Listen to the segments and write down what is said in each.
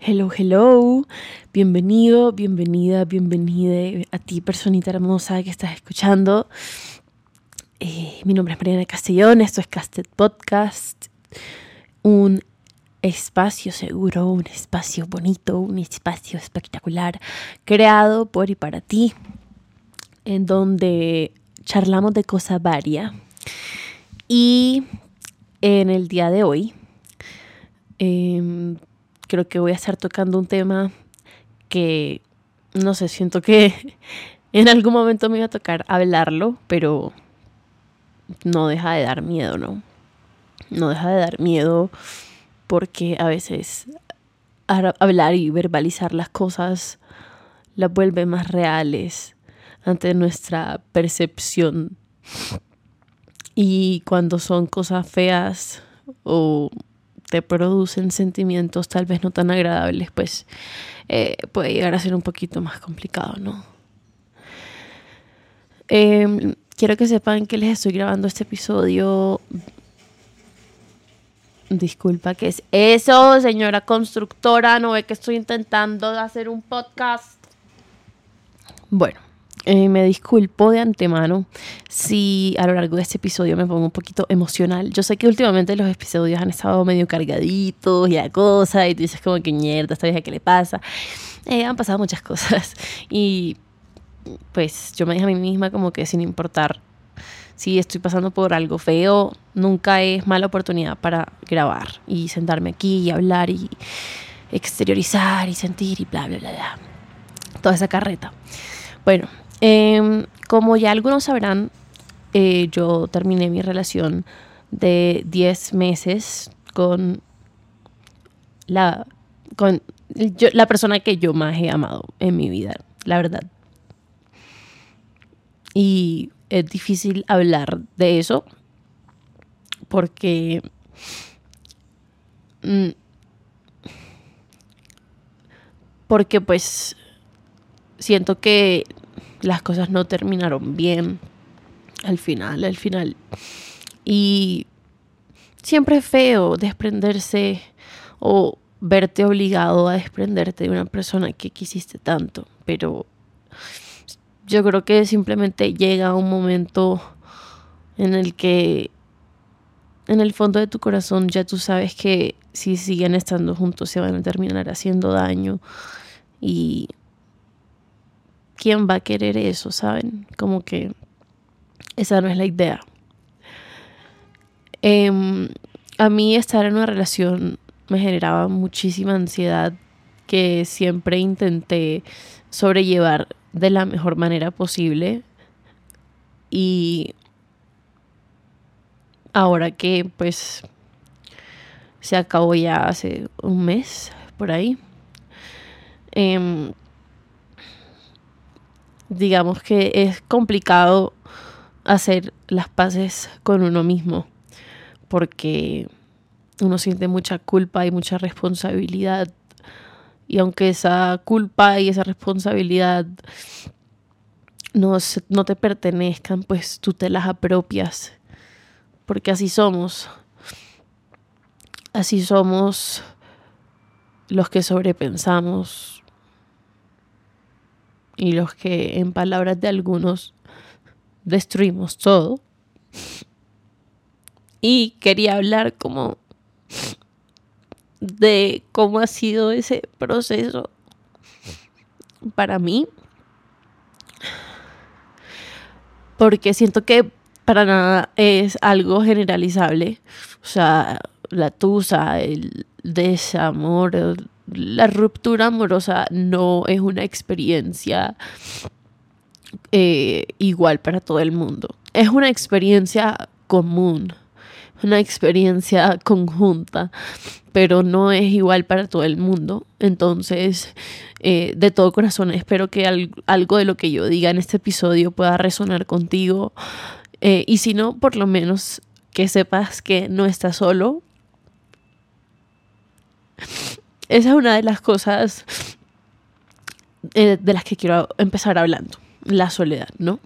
Hello, hello. Bienvenido, bienvenida, bienvenida a ti, personita hermosa que estás escuchando. Eh, mi nombre es Mariana Castellón, esto es Casted Podcast. Un espacio seguro, un espacio bonito, un espacio espectacular, creado por y para ti, en donde charlamos de cosas varias. Y en el día de hoy, eh, creo que voy a estar tocando un tema que, no sé, siento que en algún momento me iba a tocar hablarlo, pero no deja de dar miedo, ¿no? No deja de dar miedo porque a veces hablar y verbalizar las cosas las vuelve más reales ante nuestra percepción. Y cuando son cosas feas o te producen sentimientos tal vez no tan agradables, pues eh, puede llegar a ser un poquito más complicado, ¿no? Em, quiero que sepan que les estoy grabando este episodio. Disculpa, ¿qué es eso, señora constructora? ¿No ve que estoy intentando hacer un podcast? Bueno, eh, me disculpo de antemano si a lo largo de este episodio me pongo un poquito emocional. Yo sé que últimamente los episodios han estado medio cargaditos y a cosa, y tú dices como que mierda, esta vieja, ¿qué le pasa? Eh, han pasado muchas cosas y pues yo me dije a mí misma como que sin importar si estoy pasando por algo feo, nunca es mala oportunidad para grabar y sentarme aquí y hablar y exteriorizar y sentir y bla, bla, bla, bla. Toda esa carreta. Bueno, Em, como ya algunos sabrán, eh, yo terminé mi relación de 10 meses con la, con la persona que yo más he amado en mi vida, la verdad. Y es difícil hablar de eso porque mm, porque pues siento que las cosas no terminaron bien al final, al final. Y siempre es feo desprenderse o verte obligado a desprenderte de una persona que quisiste tanto, pero yo creo que simplemente llega un momento en el que en el fondo de tu corazón ya tú sabes que si siguen estando juntos se van a terminar haciendo daño y ¿quién va a querer eso? ¿Saben? Como que esa no es la idea. Em, a mí estar en una relación me generaba muchísima ansiedad que siempre intenté sobrellevar de la mejor manera posible. Y ahora que pues se acabó ya hace un mes por ahí. Eh, digamos que es complicado hacer las paces con uno mismo, porque uno siente mucha culpa y mucha responsabilidad. Y aunque esa culpa y esa responsabilidad no, no te pertenezcan, pues tú te las apropias, porque así somos. Así somos los que sobrepensamos, y los que en palabras de algunos destruimos todo. Y quería hablar como de cómo ha sido ese proceso para mí. Porque siento que para nada es algo generalizable. O sea, la tusa, el desamor, la ruptura amorosa no es una experiencia eh, igual para todo el mundo. Es una experiencia común, una experiencia conjunta, pero no es igual para todo el mundo. Entonces, eh, de todo corazón, espero que algo de lo que yo diga en este episodio pueda resonar contigo. Eh, y si no, por lo menos que sepas que no estás solo esa es una de las cosas eh, de las que quiero empezar hablando, la soledad, ¿no?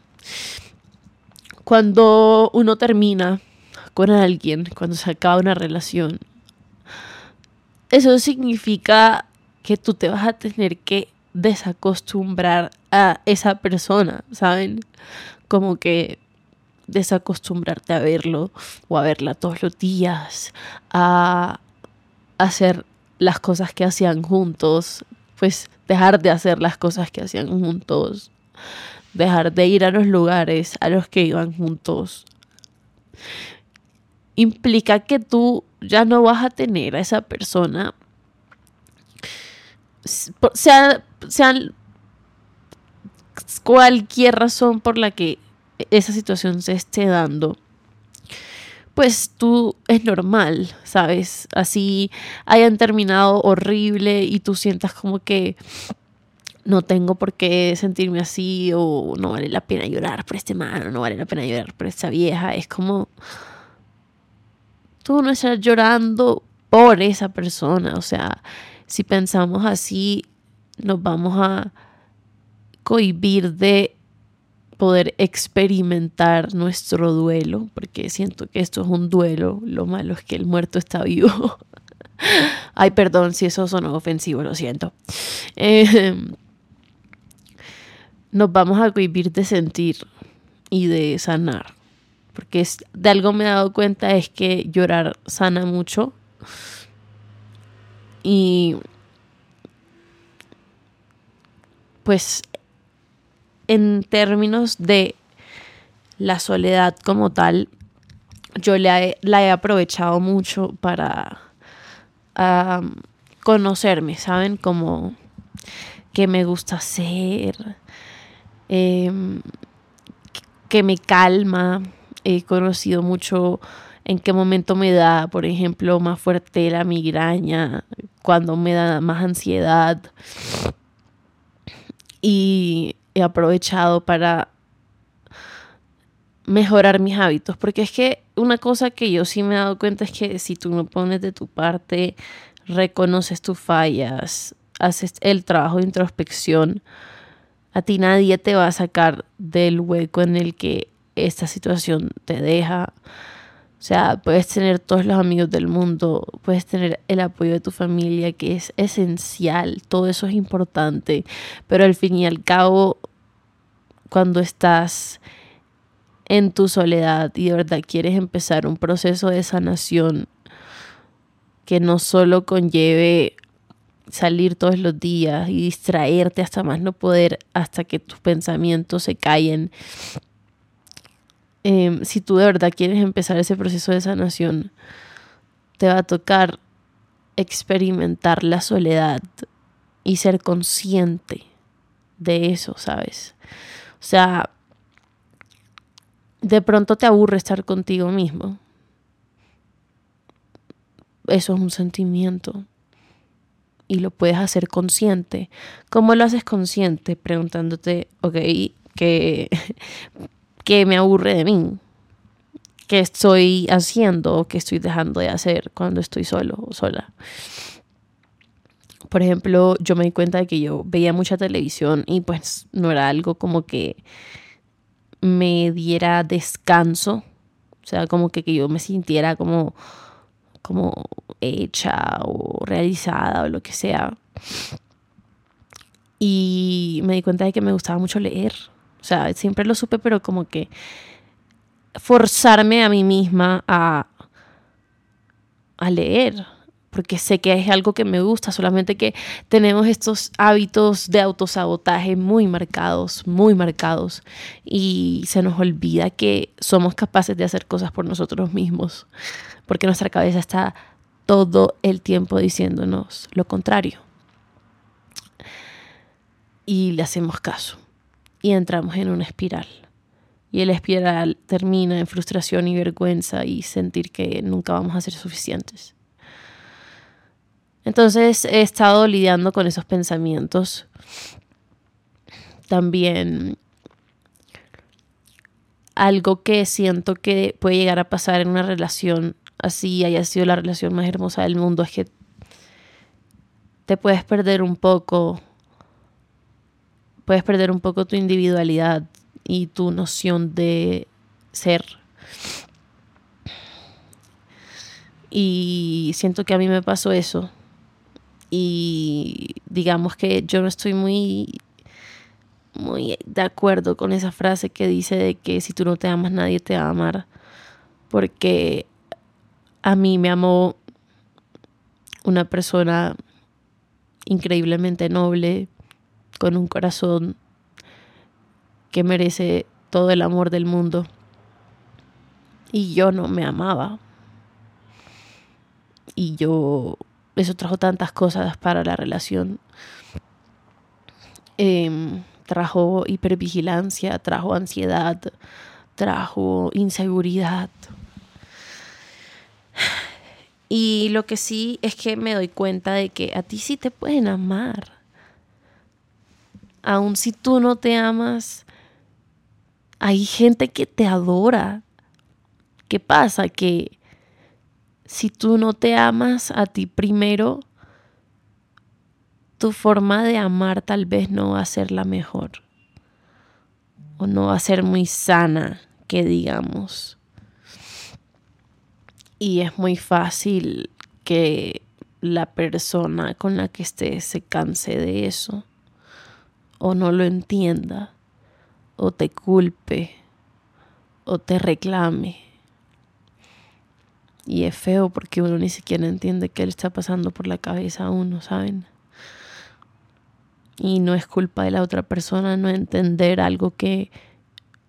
Cuando uno termina con alguien, cuando se acaba una relación, eso significa que tú te vas a tener que desacostumbrar a esa persona, ¿saben? Como que desacostumbrarte a verlo o a verla todos los días, a hacer las cosas que hacían juntos, pues dejar de hacer las cosas que hacían juntos, dejar de ir a los lugares a los que iban juntos. Implica que tú ya no vas a tener a esa persona, sea, sea cualquier razón por la que esa situación se esté dando, pues tú es normal, ¿sabes? Así hayan terminado horrible y tú sientas como que no tengo por qué sentirme así o no vale la pena llorar por este mano, no vale la pena llorar por esta vieja. Es como tú no estás llorando por esa persona. O sea, si pensamos así, nos vamos a cohibir de poder experimentar nuestro duelo, porque siento que esto es un duelo, lo malo es que el muerto está vivo. Ay, perdón si eso sonó ofensivo, lo siento. Em, nos vamos a vivir de sentir y de sanar, porque es, de algo me he dado cuenta es que llorar sana mucho y pues en términos de la soledad como tal, yo la he, aprovechado mucho para conocerme, ¿saben? Como qué me gusta hacer, em, que me calma. He conocido mucho en qué momento me da, por ejemplo, más fuerte la migraña, cuando me da más ansiedad. Y he aprovechado para mejorar mis hábitos, porque es que una cosa que yo sí me he dado cuenta es que si tú no pones de tu parte, reconoces tus fallas, haces el trabajo de introspección, a ti nadie te va a sacar del hueco en el que esta situación te deja. O sea, puedes tener todos los amigos del mundo, puedes tener el apoyo de tu familia, que es esencial, todo eso es importante, pero al fin y al cabo, cuando estás en tu soledad y de verdad quieres empezar un proceso de sanación que no solo conlleve salir todos los días y distraerte hasta más no poder, hasta que tus pensamientos se callen Em, si tú de verdad quieres empezar ese proceso de sanación, te va a tocar experimentar la soledad y ser consciente de eso, ¿sabes? O sea, de pronto te aburre estar contigo mismo. Eso es un sentimiento. Y lo puedes hacer consciente. ¿Cómo lo haces consciente? Preguntándote, ok, que que me aburre de mí, que estoy haciendo o que estoy dejando de hacer cuando estoy solo o sola. Por ejemplo, yo me di cuenta de que yo veía mucha televisión y pues no era algo como que me diera descanso, o sea, como que, que yo me sintiera como, como hecha o realizada o lo que sea. Y me di cuenta de que me gustaba mucho leer. O sea, siempre lo supe, pero como que forzarme a mí misma a, a leer, porque sé que es algo que me gusta, solamente que tenemos estos hábitos de autosabotaje muy marcados, muy marcados, y se nos olvida que somos capaces de hacer cosas por nosotros mismos, porque nuestra cabeza está todo el tiempo diciéndonos lo contrario. Y le hacemos caso y entramos en una espiral. Y el espiral termina en frustración y vergüenza y sentir que nunca vamos a ser suficientes. Entonces he estado lidiando con esos pensamientos. También algo que siento que puede llegar a pasar en una relación así haya sido la relación más hermosa del mundo es que te puedes perder un poco puedes perder un poco tu individualidad y tu noción de ser. Y siento que a mí me pasó eso. Y digamos que yo no estoy muy muy de acuerdo con esa frase que dice de que si tú no te amas nadie te va a amar porque a mí me amó una persona increíblemente noble con un corazón que merece todo el amor del mundo y yo no me amaba y yo eso trajo tantas cosas para la relación eh, trajo hipervigilancia, trajo ansiedad, trajo inseguridad. Y lo que sí es que me doy cuenta de que a ti sí te pueden amar. Aun si tú no te amas, hay gente que te adora. ¿Qué pasa? Que si tú no te amas a ti primero, tu forma de amar tal vez no va a ser la mejor o no va a ser muy sana, que digamos. Y es muy fácil que la persona con la que estés se canse de eso o no lo entienda o te culpe o te reclame. Y es feo porque uno ni siquiera entiende qué le está pasando por la cabeza a uno, ¿saben? y no es culpa de la otra persona no entender algo que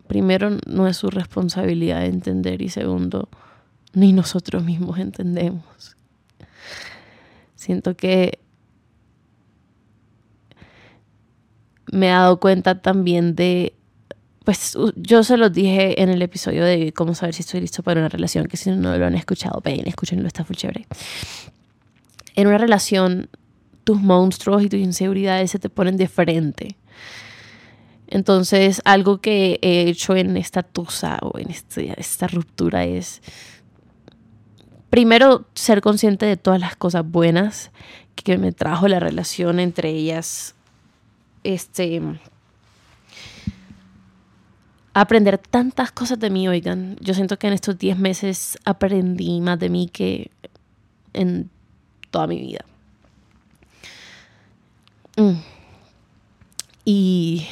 primero no es su responsabilidad de entender y segundo ni nosotros mismos entendemos. Siento que me he dado cuenta también de, pues yo se los dije en el episodio de cómo saber si estoy listo para una relación, que si no lo han escuchado, ven, escúchenlo, está full chévere. En una relación tus monstruos y tus inseguridades se te ponen de frente. Entonces, algo que he hecho en esta tusa o en este, esta ruptura es, primero, ser consciente de todas las cosas buenas que me trajo la relación entre ellas. Este, aprender tantas cosas de mí, oigan. Yo siento que en estos 10 meses aprendí más de mí que en toda mi vida. Mm. Y,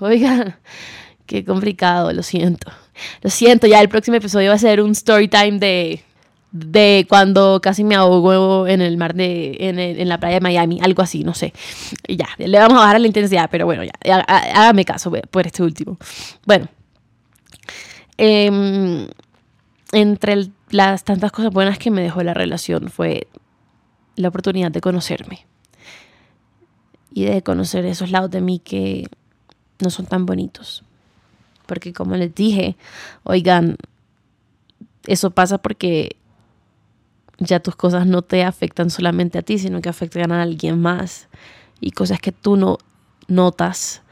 oiga, qué complicado, lo siento. Lo siento, ya el próximo episodio va a ser un story time de, de cuando casi me ahogo en el mar de, en, la playa de Miami, algo así, no sé. Y ya, le vamos a bajar la intensidad, pero bueno, ya, hágame caso por este último. Bueno, em, entre las tantas cosas buenas que me dejó la relación fue la oportunidad de conocerme y de conocer esos lados de mí que no son tan bonitos. Porque como les dije, oigan, eso pasa porque ya tus cosas no te afectan solamente a ti, sino que afectan a alguien más. Y cosas que tú no notas,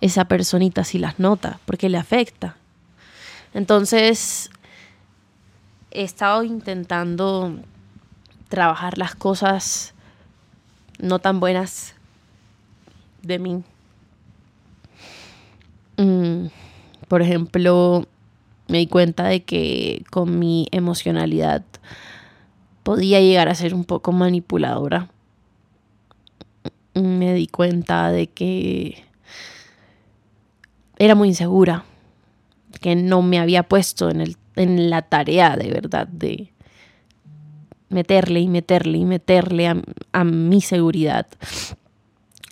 esa personita sí las nota, porque le afecta. Entonces, he estado intentando trabajar las cosas no tan buenas de mí. Mm, por ejemplo, me di cuenta de que con mi emocionalidad podía llegar a ser un poco manipuladora. Me di cuenta de que era muy insegura, que no me había puesto en, el, en la tarea de verdad de meterle y meterle y meterle a, a mi seguridad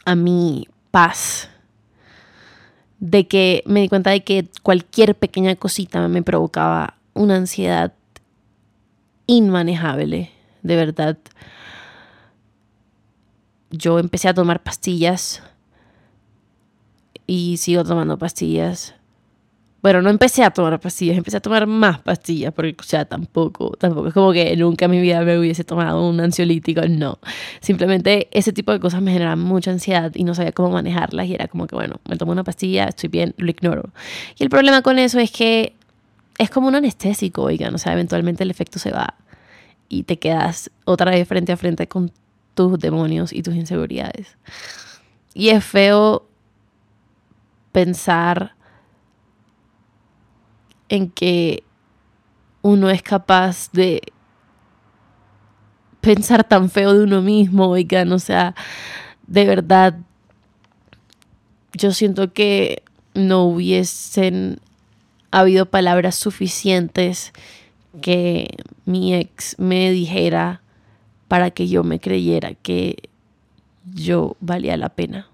a mi paz. De que me di cuenta de que cualquier pequeña cosita me provocaba una ansiedad inmanejable, de verdad. Yo empecé a tomar pastillas y sigo tomando pastillas bueno, no empecé a tomar pastillas, empecé a tomar más pastillas, porque, o sea, tampoco, tampoco es como que nunca en mi vida me hubiese tomado un ansiolítico, no. Simplemente ese tipo de cosas me generan mucha ansiedad y no sabía cómo manejarlas y era como que, bueno, me tomo una pastilla, estoy bien, lo ignoro. Y el problema con eso es que es como un anestésico, oigan, o sea, eventualmente el efecto se va y te quedas otra vez frente a frente con tus demonios y tus inseguridades. Y es feo pensar en que uno es capaz de pensar tan feo de uno mismo, oigan, o sea, de verdad, yo siento que no hubiesen habido palabras suficientes que mi ex me dijera para que yo me creyera que yo valía la pena.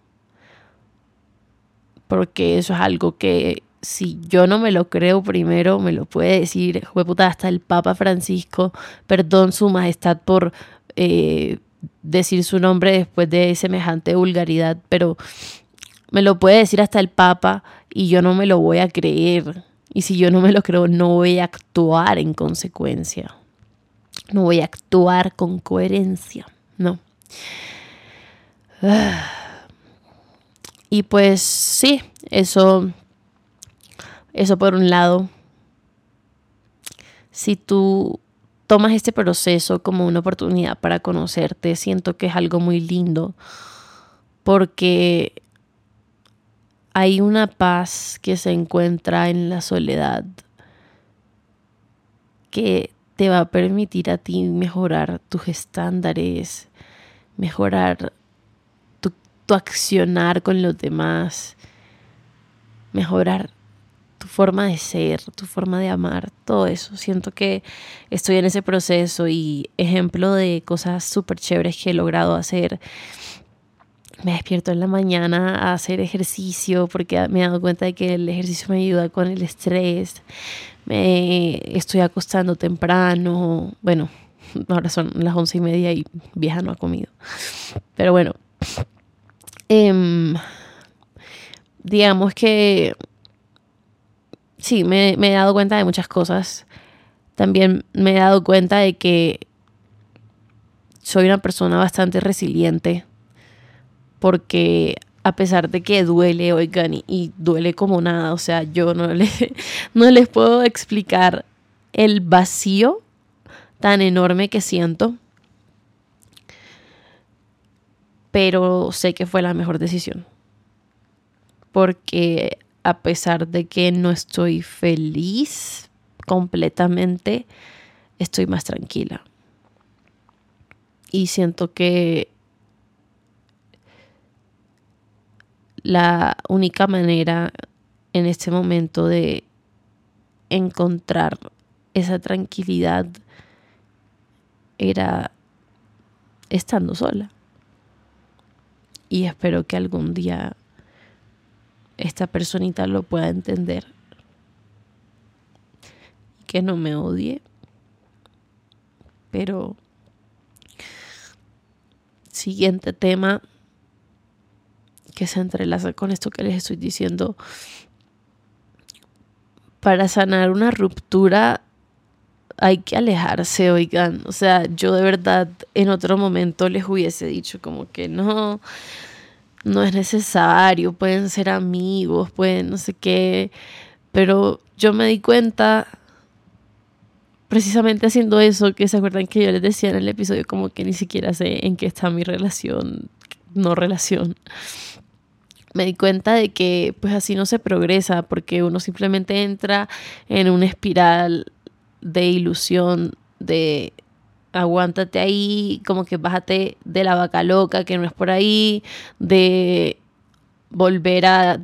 Porque eso es algo que si yo no me lo creo primero, me lo puede decir, puta, hasta el Papa Francisco, perdón su majestad por eh, decir su nombre después de semejante vulgaridad, pero me lo puede decir hasta el Papa y yo no me lo voy a creer. Y si yo no me lo creo, no voy a actuar en consecuencia. No voy a actuar con coherencia, no. Y pues sí, eso eso por un lado. Si tú tomas este proceso como una oportunidad para conocerte, siento que es algo muy lindo porque hay una paz que se encuentra en la soledad que te va a permitir a ti mejorar tus estándares, mejorar tu, tu accionar con los demás, mejorar tu forma de ser, tu forma de amar, todo eso. Siento que estoy en ese proceso y ejemplo de cosas súper chéveres que he logrado hacer. Me despierto en la mañana a hacer ejercicio porque me he dado cuenta de que el ejercicio me ayuda con el estrés. Me estoy acostando temprano. Bueno, ahora son las once y media y vieja no ha comido. Pero bueno, em, digamos que sí, me, he dado cuenta de muchas cosas. También me he dado cuenta de que soy una persona bastante resiliente porque a pesar de que duele, oigan, y, duele como nada, o sea, yo no, le, no les puedo explicar el vacío tan enorme que siento, pero sé que fue la mejor decisión, porque a pesar de que no estoy feliz completamente, estoy más tranquila. Y siento que la única manera en este momento de encontrar esa tranquilidad era estando sola. Y espero que algún día esta personita lo pueda entender. Que no me odie. Pero siguiente tema que se entrelaza con esto que les estoy diciendo. Para sanar una ruptura hay que alejarse, oigan. O sea, yo de verdad en otro momento les hubiese dicho como que no, no es necesario, pueden ser amigos, pueden no sé qué, pero yo me di cuenta precisamente haciendo eso, que se acuerdan que yo les decía en el episodio como que ni siquiera sé en qué está mi relación, no relación. Me di cuenta de que pues así no se progresa porque uno simplemente entra en una espiral de ilusión, de aguántate ahí, como que bájate de la vaca loca, que no es por ahí, de volver a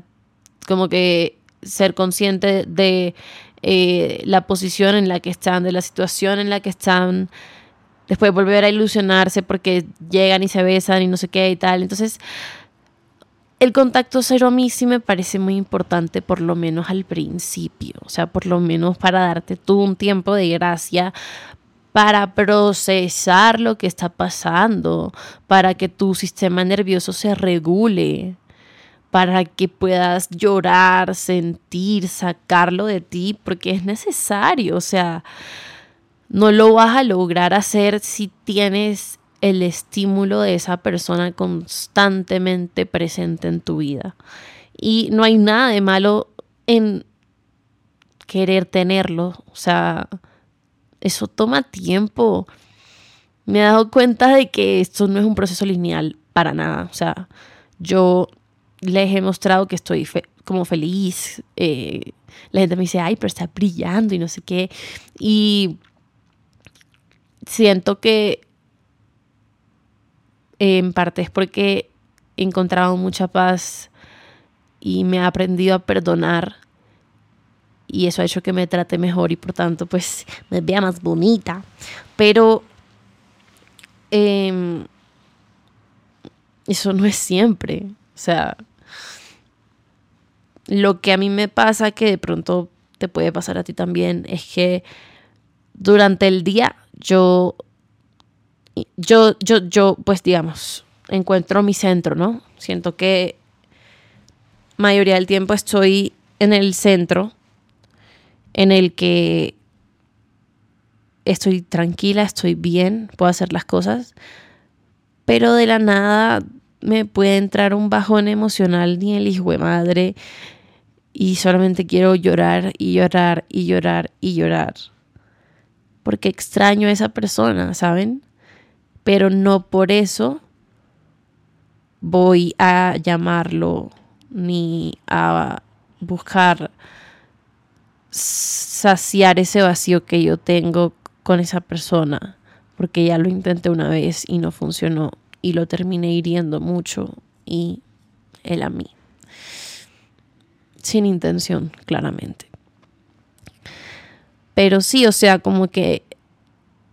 como que ser consciente de eh, la posición en la que están, de la situación en la que están, después volver a ilusionarse porque llegan y se besan y no sé qué y tal. Entonces, el contacto cero a mí sí me parece muy importante, por lo menos al principio, o sea, por lo menos para darte tú un tiempo de gracia para procesar lo que está pasando, para que tu sistema nervioso se regule, para que puedas llorar, sentir, sacarlo de ti, porque es necesario, o sea, no lo vas a lograr hacer si tienes el estímulo de esa persona constantemente presente en tu vida. Y no hay nada de malo en querer tenerlo, o sea, eso toma tiempo. Me he dado cuenta de que esto no es un proceso lineal para nada. O sea, yo les he mostrado que estoy como feliz. Eh, la gente me dice, ay, pero está brillando y no sé qué. Y siento que en parte es porque he encontrado mucha paz y me he aprendido a perdonar y eso ha hecho que me trate mejor y por tanto pues me vea más bonita. Pero em, eso no es siempre. O sea, lo que a mí me pasa, que de pronto te puede pasar a ti también, es que durante el día yo, yo, yo, yo, pues digamos, encuentro mi centro, ¿no? Siento que mayoría del tiempo estoy en el centro en el que estoy tranquila, estoy bien, puedo hacer las cosas, pero de la nada me puede entrar un bajón emocional ni el hijo de madre y solamente quiero llorar y llorar y llorar y llorar. Porque extraño a esa persona, ¿saben? Pero no por eso voy a llamarlo ni a buscar saciar ese vacío que yo tengo con esa persona, porque ya lo intenté una vez y no funcionó y lo terminé hiriendo mucho y él a mí. Sin intención, claramente. Pero sí, o sea, como que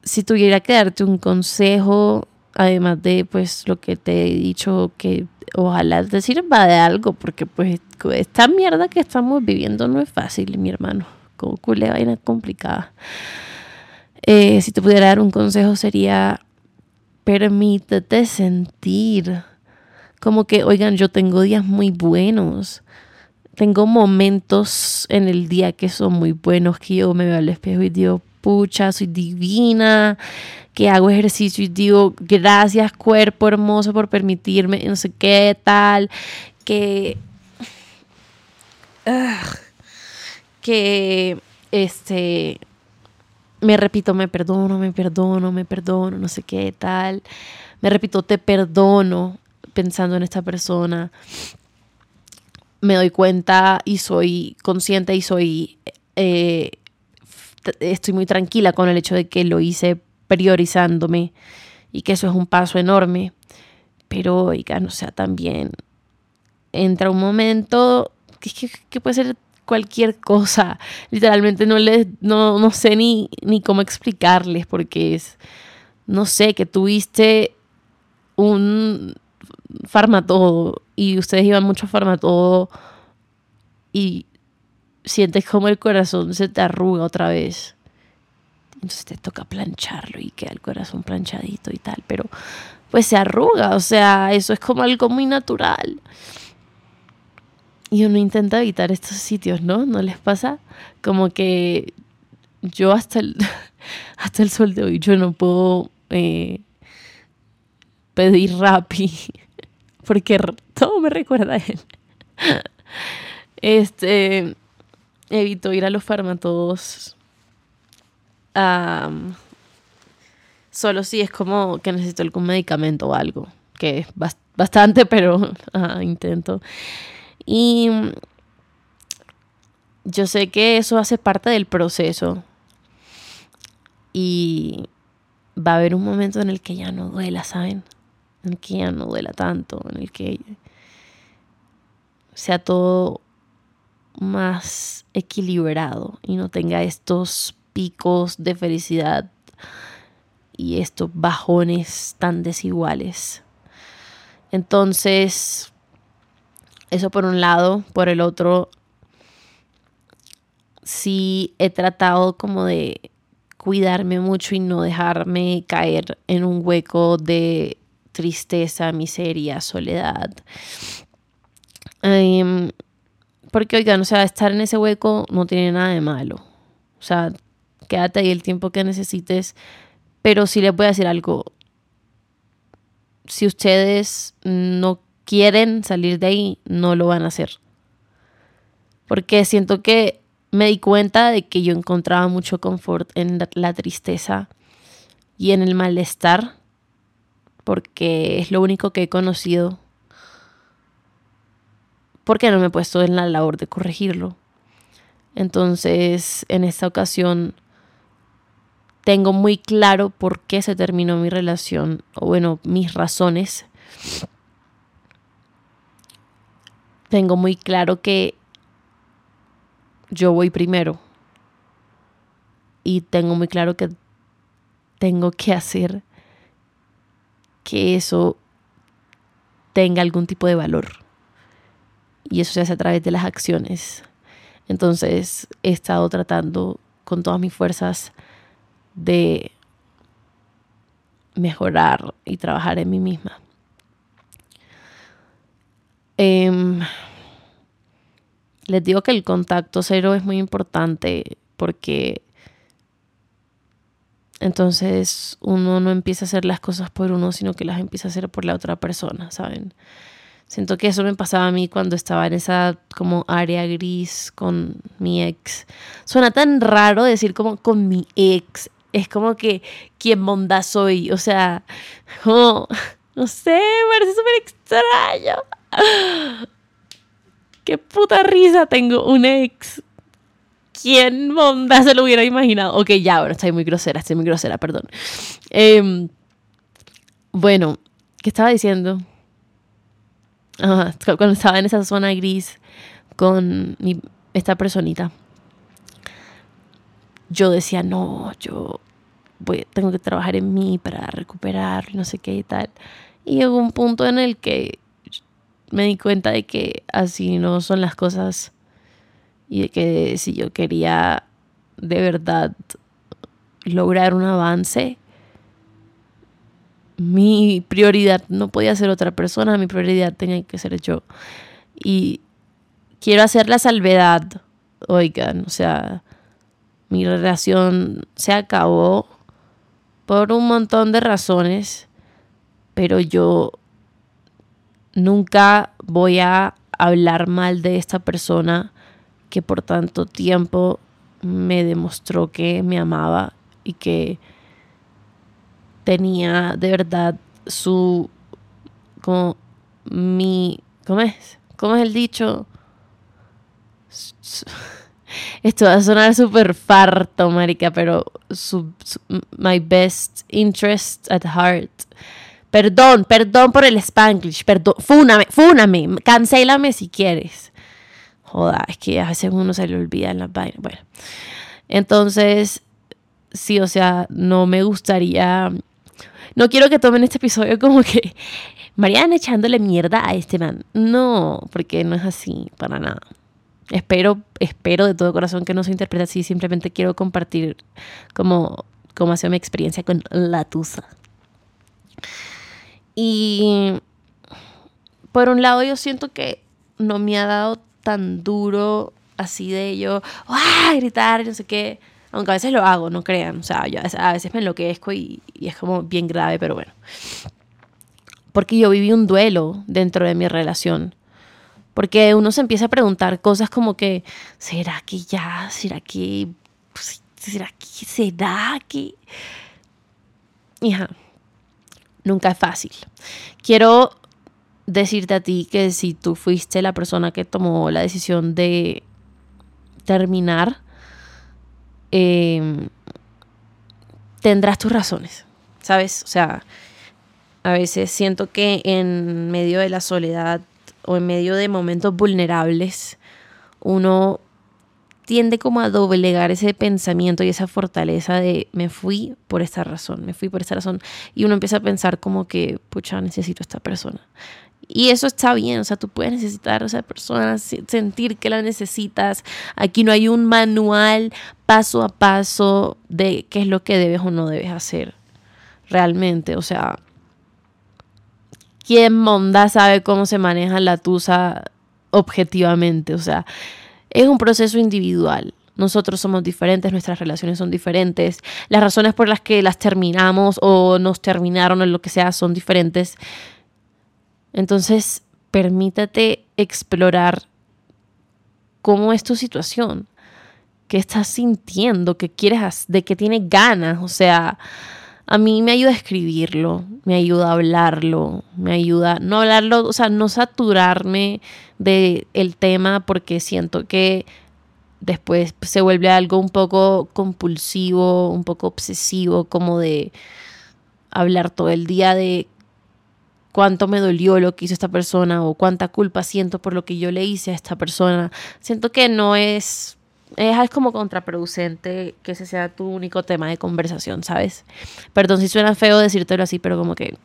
si tuviera que darte un consejo, además de pues lo que te he dicho, que ojalá te sirva de algo, porque pues esta mierda que estamos viviendo no es fácil, mi hermano. Como culé vaina complicada. Eh, si te pudiera dar un consejo sería permítete sentir. Como que, oigan, yo tengo días muy buenos. Tengo momentos en el día que son muy buenos, que yo me veo al espejo y digo, pucha, soy divina, que hago ejercicio y digo, gracias cuerpo hermoso por permitirme, no sé qué tal, que... que este me repito, me perdono, me perdono, me perdono, no sé qué tal. Me repito, te perdono pensando en esta persona. Me doy cuenta y soy consciente y soy... Eh, estoy muy tranquila con el hecho de que lo hice priorizándome y que eso es un paso enorme. Pero, oigan, o sea, también entra un momento que, que puede ser cualquier cosa. Literalmente no, les, no, no sé ni, ni cómo explicarles porque es, no sé, que tuviste un farmatodo y ustedes iban mucho a farmatodo y sientes como el corazón se te arruga otra vez. Entonces te toca plancharlo y queda el corazón planchadito y tal, pero pues se arruga, o sea, eso es como algo muy natural. Y uno intenta evitar estos sitios, ¿no? ¿No les pasa? Como que yo hasta el, hasta el sol de hoy yo no puedo eh, pedir rapi porque todo me recuerda a él. Este, evito ir a los farmatodos. solo si es como que necesito algún medicamento o algo, que es bastante, pero intento. Y yo sé que eso hace parte del proceso. Y va a haber un momento en el que ya no duela, ¿saben? En el que ya no duela tanto, en el que sea todo más equilibrado y no tenga estos picos de felicidad y estos bajones tan desiguales. Entonces, eso por un lado. Por el otro, sí he tratado como de cuidarme mucho y no dejarme caer en un hueco de tristeza, miseria, soledad. Em, porque, oigan, o sea, estar en ese hueco no tiene nada de malo. O sea, quédate ahí el tiempo que necesites. Pero sí les voy a decir algo. Si ustedes no quieren salir de ahí, no lo van a hacer. Porque siento que me di cuenta de que yo encontraba mucho confort en la, tristeza y en el malestar, porque es lo único que he conocido. Porque no me he puesto en la labor de corregirlo. Entonces, en esta ocasión, tengo muy claro por qué se terminó mi relación, o bueno, mis razones. Tengo muy claro que yo voy primero. Y tengo muy claro que tengo que hacer que eso tenga algún tipo de valor. Y eso se hace a través de las acciones. Entonces he estado tratando con todas mis fuerzas de mejorar y trabajar en mí misma. Em, les digo que el contacto cero es muy importante porque entonces uno no empieza a hacer las cosas por uno, sino que las empieza a hacer por la otra persona, ¿saben? Siento que eso me pasaba a mí cuando estaba en esa como área gris con mi ex. Suena tan raro decir como con mi ex. Es como que quién monda soy. O sea, no sé, parece súper extraño. Qué puta risa tengo un ex ¿Quién monda se lo hubiera imaginado? Ok, ya, bueno, estoy muy grosera, estoy muy grosera, perdón. Em, bueno, ¿qué estaba diciendo? Cuando estaba en esa zona gris con esta personita, yo decía, no, yo tengo que trabajar en mí para recuperar, no sé qué y tal. Y llegó un punto en el que me di cuenta de que así no son las cosas y de que si yo quería de verdad lograr un avance, mi prioridad no podía ser otra persona, mi prioridad tenía que ser yo. Y quiero hacer la salvedad, oigan, o sea, mi relación se acabó por un montón de razones, pero yo nunca voy a hablar mal de esta persona que por tanto tiempo me demostró que me amaba y que tenía de verdad su como mi ¿cómo es? ¿Cómo es el dicho? Esto va a sonar súper farto, marica, pero su, my best interest at heart. Perdón, perdón por el spanglish, perdón, fúname, fúname, cancélame si quieres joda, es que a veces uno se le olvida en las vainas. Bueno, entonces, sí, o sea, no me gustaría, no quiero que tomen este episodio como que Mariana echándole mierda a este man. No, porque no es así, para nada. Espero, espero de todo corazón que no se interprete así, simplemente quiero compartir como, como ha sido mi experiencia con la tusa. Y por un lado yo siento que no me ha dado tan duro así de yo, ¡ah! gritar, no sé qué. Aunque a veces lo hago, no crean. O sea, yo a veces me enloquezco y, es como bien grave, pero bueno. Porque yo viví un duelo dentro de mi relación. Porque uno se empieza a preguntar cosas como que, ¿será que ya? ¿Será que? ¿Será que? ¿Será que? Hija, nunca es fácil. Quiero decirte a ti que si tú fuiste la persona que tomó la decisión de terminar, em, tendrás tus razones, ¿sabes? O sea, a veces siento que en medio de la soledad o en medio de momentos vulnerables, uno tiende como a doblegar ese pensamiento y esa fortaleza de me fui por esta razón, me fui por esta razón. Y uno empieza a pensar como que, pucha, necesito esta persona. Y eso está bien, o sea, tú puedes necesitar a esa persona, sentir que la necesitas. Aquí no hay un manual paso a paso de qué es lo que debes o no debes hacer. Realmente, o sea, ¿quién monda sabe cómo se maneja la tusa objetivamente? O sea, es un proceso individual. Nosotros somos diferentes, nuestras relaciones son diferentes, las razones por las que las terminamos o nos terminaron o lo que sea son diferentes. Entonces, permítate explorar cómo es tu situación, qué estás sintiendo, qué quieres, de qué tienes ganas. O sea, a mí me ayuda a escribirlo, me ayuda a hablarlo, me ayuda no hablarlo, o sea, no saturarme del el tema porque siento que después se vuelve algo un poco compulsivo, un poco obsesivo, como de hablar todo el día de cuánto me dolió lo que hizo esta persona o cuánta culpa siento por lo que yo le hice a esta persona. Siento que no es es como contraproducente que ese sea tu único tema de conversación, ¿sabes? Perdón si suena feo decírtelo así, pero como que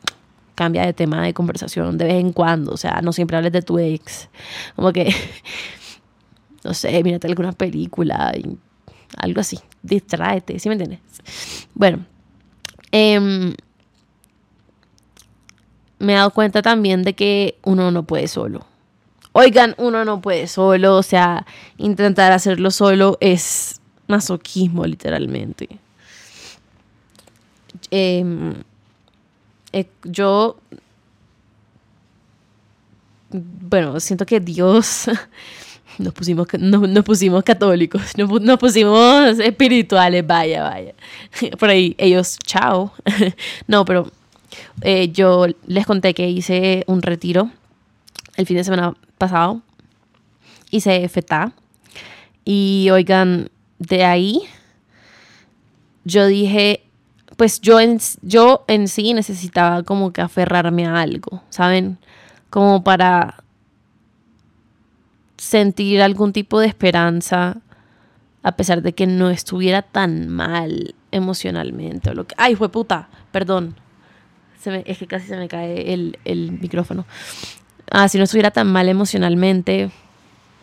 cambia de tema de conversación de vez en cuando, o sea, no siempre hables de tu ex, como que, no sé, mírate alguna película, algo así, distráete, ¿sí me entiendes? Bueno, em, me he dado cuenta también de que uno no puede solo. Oigan, uno no puede solo, o sea, intentar hacerlo solo es masoquismo literalmente. Em, eh, yo, bueno, siento que Dios, nos pusimos, nos, pusimos católicos, nos, pusimos espirituales, vaya, vaya. Por ahí, ellos, chao. No, pero eh, yo les conté que hice un retiro el fin de semana pasado. Hice FETA. Y oigan, de ahí yo dije, pues yo en, yo en sí necesitaba como que aferrarme a algo, ¿saben? Como para sentir algún tipo de esperanza a pesar de que no estuviera tan mal emocionalmente o lo que ay fue puta perdón es que casi se me cae el, el micrófono ah, si no estuviera tan mal emocionalmente,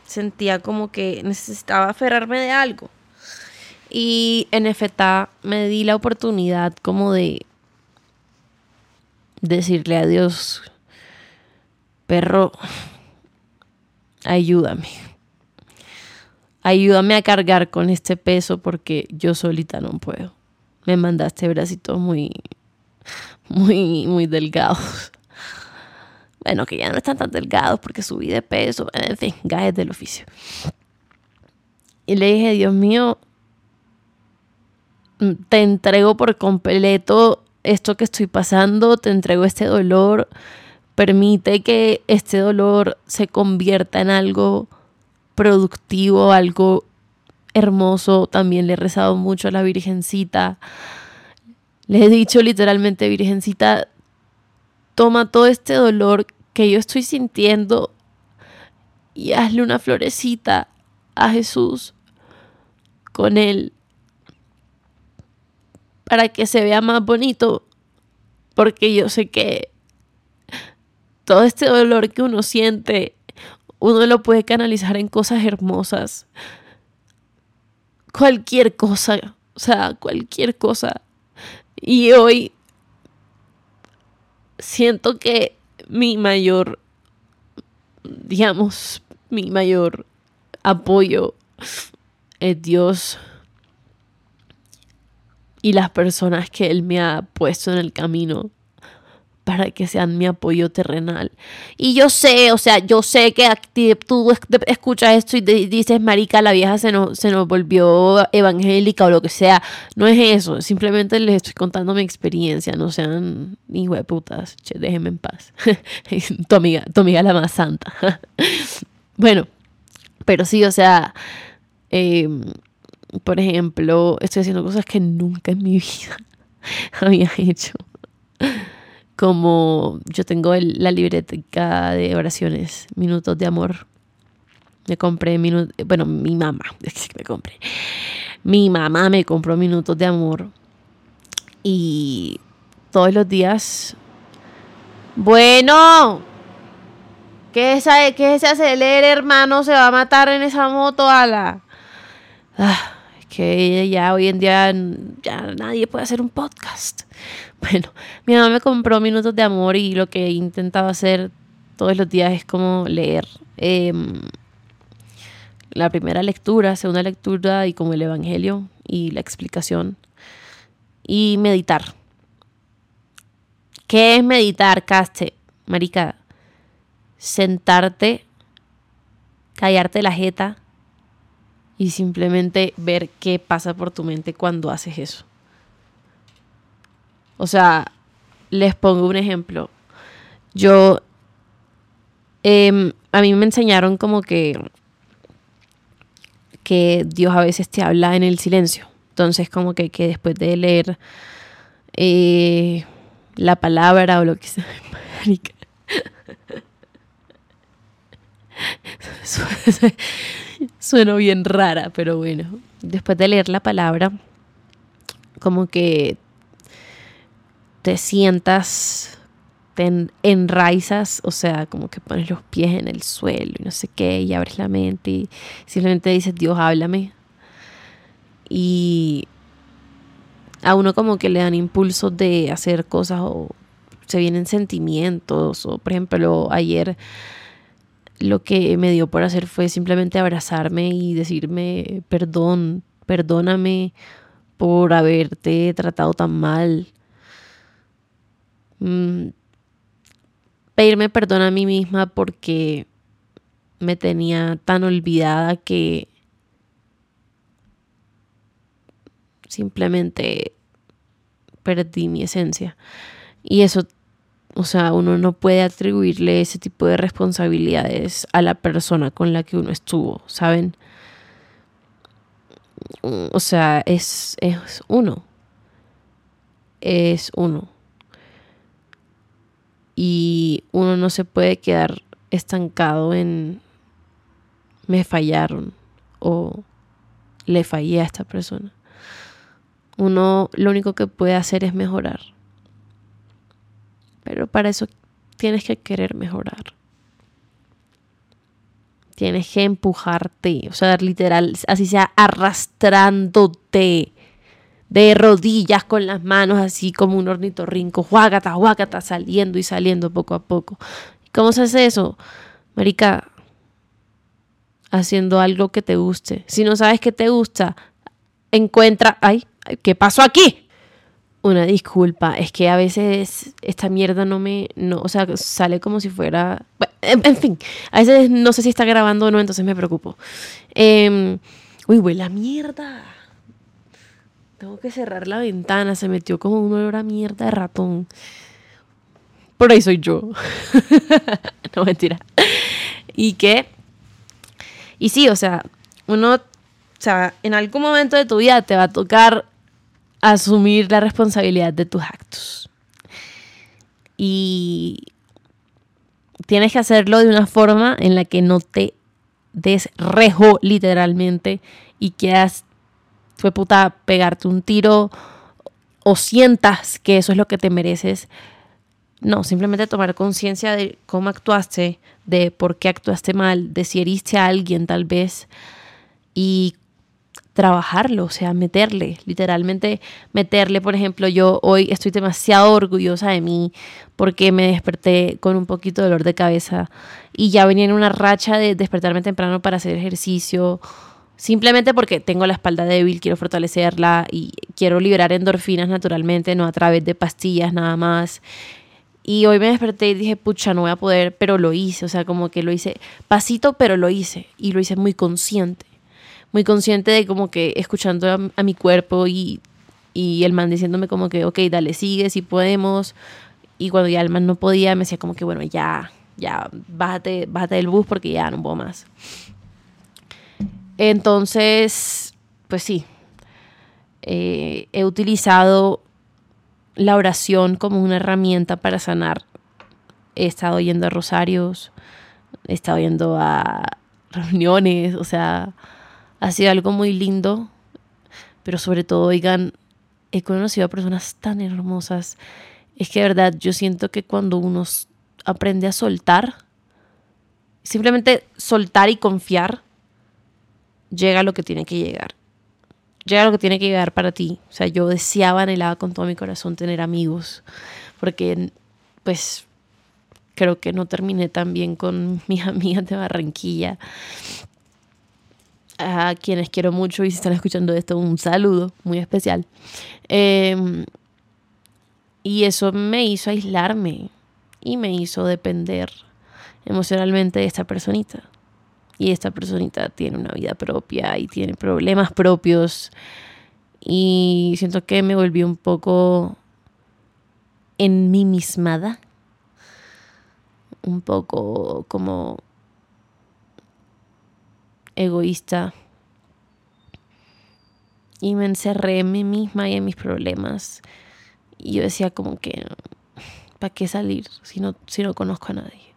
sentía como que necesitaba aferrarme de algo. Y en efecto me di la oportunidad como de decirle a Dios, perro, ayúdame. Ayúdame a cargar con este peso porque yo solita no puedo. Me mandaste bracitos muy, muy, muy delgados. Bueno, que ya no están tan delgados porque subí de peso, en fin, gajes del oficio. Y le dije, Dios mío, te entrego por completo esto que estoy pasando, te entrego este dolor, permite que este dolor se convierta en algo productivo, algo hermoso. También le he rezado mucho a la Virgencita. Le he dicho literalmente, Virgencita, toma todo este dolor que yo estoy sintiendo y hazle una florecita a Jesús con él para que se vea más bonito porque yo sé que todo este dolor que uno siente uno lo puede canalizar en cosas hermosas. Cualquier cosa o sea cualquier cosa y hoy siento que mi mayor, digamos, mi mayor apoyo es Dios y las personas que Él me ha puesto en el camino para que sean mi apoyo terrenal. Y yo sé, o sea, yo sé que tú escuchas esto y dices, marica, la vieja se nos, se nos volvió evangélica o lo que sea. No es eso, simplemente les estoy contando mi experiencia, no sean hijo de putas, déjenme en paz. tu amiga, tu amiga la más santa. bueno, pero sí, o sea, em, por ejemplo, estoy haciendo cosas que nunca en mi vida había hecho como yo tengo la libretica de oraciones, minutos de amor. Me compré minutos, bueno, mi mamá, me compré. Mi mamá me compró minutos de amor y todos los días, bueno, que esa, que se acelere, hermano, se va a matar en esa moto, ala. Ah, es que ya hoy en día ya nadie puede hacer un podcast. Bueno, mi mamá me compró minutos de amor y lo que he intentado hacer todos los días es como leer em, la primera lectura, segunda lectura y como el Evangelio y la explicación y meditar. ¿Qué es meditar, Caste? Marica, sentarte, callarte la jeta y simplemente ver qué pasa por tu mente cuando haces eso. O sea, les pongo un ejemplo. Yo, em, a mí me enseñaron como que, que Dios a veces te habla en el silencio. Entonces como que, que después de leer eh, la palabra o lo que sea, Suena bien rara, pero bueno. Después de leer la palabra, como que te sientas, te enraizas, o sea, como que pones los pies en el suelo y no sé qué, y abres la mente y simplemente dices, Dios, háblame. Y a uno como que le dan impulsos de hacer cosas o se vienen sentimientos, o por ejemplo, ayer lo que me dio por hacer fue simplemente abrazarme y decirme perdón, perdóname por haberte tratado tan mal. Mm, pedirme perdón a mí misma porque me tenía tan olvidada que simplemente perdí mi esencia. Y eso o sea, uno no puede atribuirle ese tipo de responsabilidades a la persona con la que uno estuvo, ¿saben? O sea, es, es uno. Es uno. Y uno no se puede quedar estancado en me fallaron o le fallé a esta persona. Uno lo único que puede hacer es mejorar pero para eso tienes que querer mejorar. Tienes que empujarte, o sea, literal, así sea arrastrándote de rodillas con las manos así como un ornitorrinco, juágata, juágata, saliendo y saliendo poco a poco. ¿Cómo se hace eso? Marica, haciendo algo que te guste. Si no sabes que te gusta, encuentra, ay, ¿qué pasó aquí? una disculpa, es que a veces esta mierda no me, no, o sea, sale como si fuera, en, fin, a veces no sé si está grabando o no, entonces me preocupo. Eh, uy, huele a mierda. Tengo que cerrar la ventana, se metió como un olor a mierda de ratón. Por ahí soy yo. no, mentira. Y que, y sí, o sea, uno, o sea, en algún momento de tu vida te va a tocar asumir la responsabilidad de tus actos. Y tienes que hacerlo de una forma en la que no te desrejo literalmente y quieras, fue puta, pegarte un tiro o sientas que eso es lo que te mereces. No, simplemente tomar conciencia de cómo actuaste, de por qué actuaste mal, de si heriste a alguien tal vez y trabajarlo, o sea, meterle, literalmente meterle. Por ejemplo, yo hoy estoy demasiado orgullosa de mí porque me desperté con un poquito de dolor de cabeza y ya venía en una racha de despertarme temprano para hacer ejercicio, simplemente porque tengo la espalda débil, quiero fortalecerla y quiero liberar endorfinas naturalmente, no a través de pastillas nada más. Y hoy me desperté y dije, pucha, no voy a poder, pero lo hice, o sea, como que lo hice pasito, pero lo hice y lo hice muy consciente muy consciente de como que escuchando a, mi cuerpo y, y, el man diciéndome como que, ok, dale, sigue, si podemos. Y cuando ya el man no podía, me decía como que, bueno, ya, ya, bájate, bájate del bus porque ya no puedo más. Entonces, pues sí, eh, he utilizado la oración como una herramienta para sanar. He estado yendo a rosarios, he estado yendo a reuniones, o sea, ha sido algo muy lindo, pero sobre todo, oigan, he conocido a personas tan hermosas. Es que de verdad yo siento que cuando uno aprende a soltar, simplemente soltar y confiar, llega lo que tiene que llegar. Llega lo que tiene que llegar para ti. O sea, yo deseaba, anhelaba con todo mi corazón tener amigos, porque pues creo que no terminé tan bien con mis amigas de Barranquilla a quienes quiero mucho y si están escuchando esto, un saludo muy especial. Em, y eso me hizo aislarme y me hizo depender emocionalmente de esta personita. Y esta personita tiene una vida propia y tiene problemas propios. Y siento que me volví un poco en mí mismada. Un poco como egoísta y me encerré en mí misma y en mis problemas. Y yo decía como que, ¿para qué salir si no, si no conozco a nadie?